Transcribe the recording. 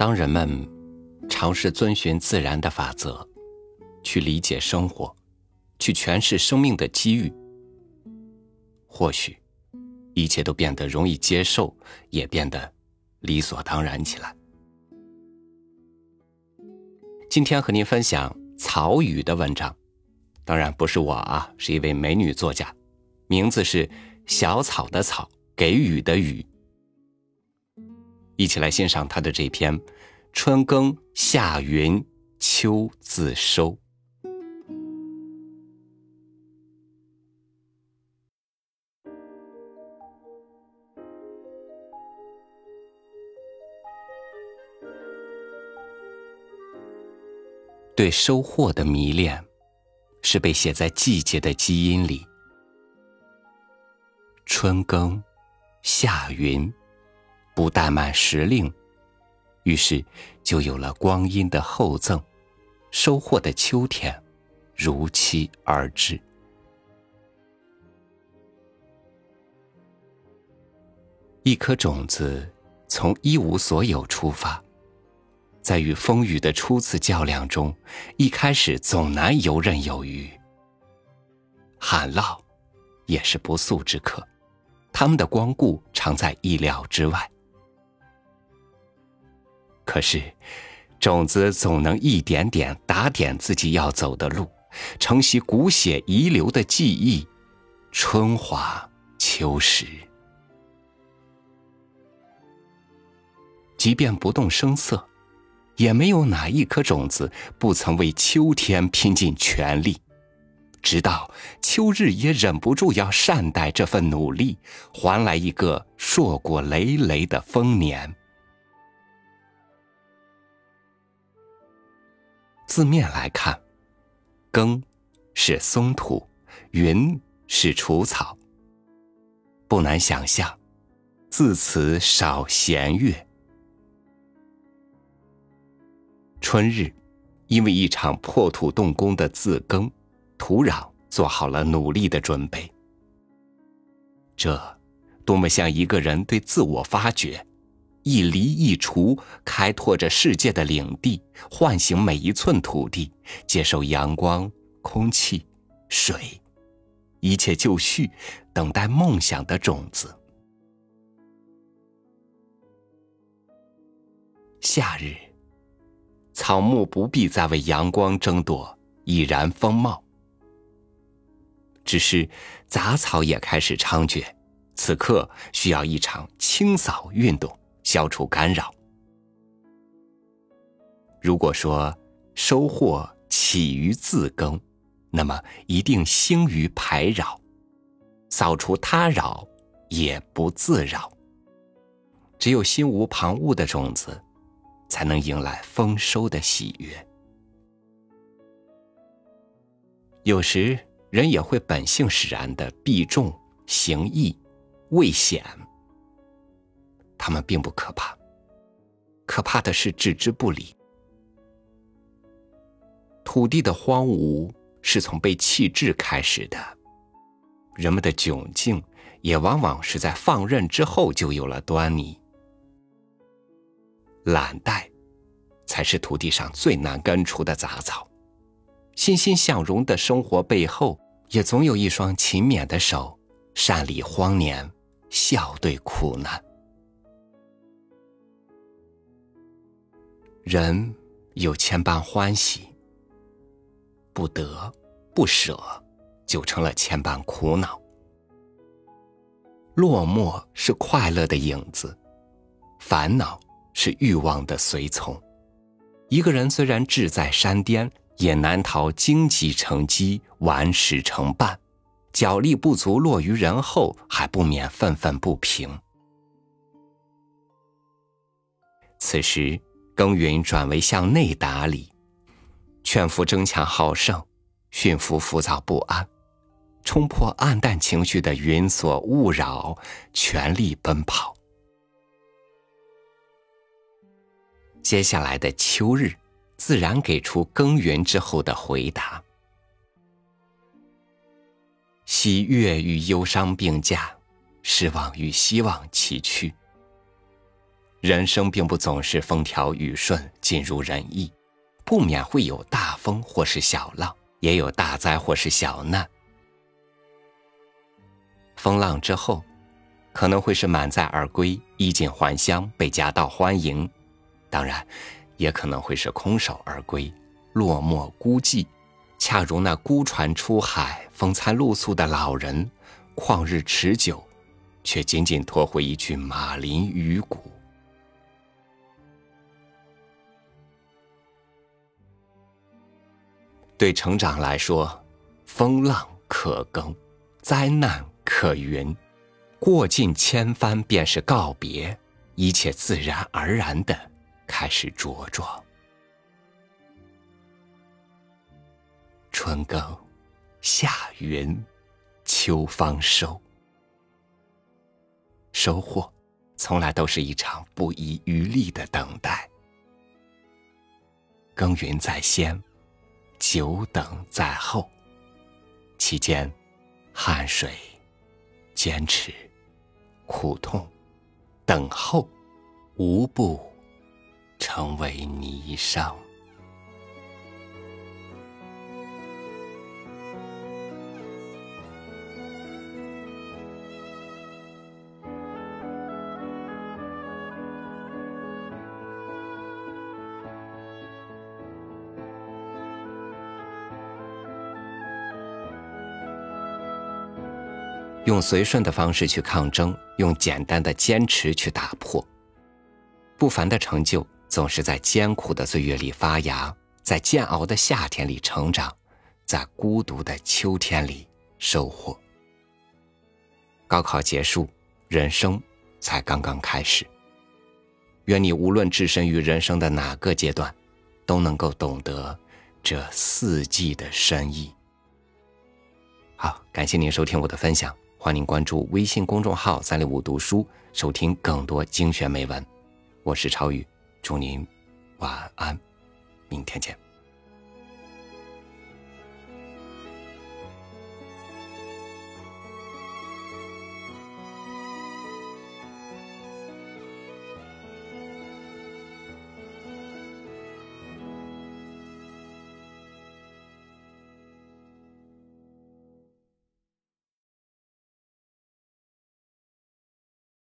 当人们尝试遵循自然的法则，去理解生活，去诠释生命的机遇，或许一切都变得容易接受，也变得理所当然起来。今天和您分享曹禺的文章，当然不是我啊，是一位美女作家，名字是小草的草，给予的予。一起来欣赏他的这篇《春耕夏耘秋自收》。对收获的迷恋，是被写在季节的基因里。春耕，夏耘。不怠慢时令，于是就有了光阴的厚赠，收获的秋天如期而至。一颗种子从一无所有出发，在与风雨的初次较量中，一开始总难游刃有余。旱涝也是不速之客，他们的光顾常在意料之外。可是，种子总能一点点打点自己要走的路，承袭骨血遗留的记忆，春华秋实。即便不动声色，也没有哪一颗种子不曾为秋天拼尽全力，直到秋日也忍不住要善待这份努力，还来一个硕果累累的丰年。字面来看，耕是松土，耘是除草。不难想象，字词少弦月。春日，因为一场破土动工的自耕，土壤做好了努力的准备。这，多么像一个人对自我发掘。一犁一锄，开拓着世界的领地，唤醒每一寸土地，接受阳光、空气、水，一切就绪，等待梦想的种子。夏日，草木不必再为阳光争夺，已然丰茂。只是杂草也开始猖獗，此刻需要一场清扫运动。消除干扰。如果说收获起于自耕，那么一定兴于排扰，扫除他扰也不自扰。只有心无旁骛的种子，才能迎来丰收的喜悦。有时人也会本性使然的避重行义，畏险。他们并不可怕，可怕的是置之不理。土地的荒芜是从被弃置开始的，人们的窘境也往往是在放任之后就有了端倪。懒怠，才是土地上最难根除的杂草。欣欣向荣的生活背后，也总有一双勤勉的手，善理荒年，笑对苦难。人有千般欢喜，不得不舍，就成了千般苦恼。落寞是快乐的影子，烦恼是欲望的随从。一个人虽然志在山巅，也难逃荆棘成积，顽石成绊。脚力不足，落于人后，还不免愤愤不平。此时。耕耘转为向内打理，劝服争强好胜，驯服浮躁不安，冲破暗淡情绪的云锁雾扰，全力奔跑。接下来的秋日，自然给出耕耘之后的回答。喜悦与忧伤并驾，失望与希望齐驱。人生并不总是风调雨顺、尽如人意，不免会有大风或是小浪，也有大灾或是小难。风浪之后，可能会是满载而归、衣锦还乡、被夹道欢迎；当然，也可能会是空手而归、落寞孤寂，恰如那孤船出海、风餐露宿的老人，旷日持久，却仅仅拖回一具马林鱼骨。对成长来说，风浪可更，灾难。可云，过尽千帆便是告别，一切自然而然的开始茁壮。春耕，夏耘，秋方收。收获，从来都是一场不遗余力的等待。耕耘在先，久等在后，期间，汗水。坚持、苦痛、等候，无不成为霓裳。用随顺的方式去抗争，用简单的坚持去打破。不凡的成就总是在艰苦的岁月里发芽，在煎熬的夏天里成长，在孤独的秋天里收获。高考结束，人生才刚刚开始。愿你无论置身于人生的哪个阶段，都能够懂得这四季的深意。好，感谢您收听我的分享。欢迎关注微信公众号“三六五读书”，收听更多精选美文。我是超宇，祝您晚安，明天见。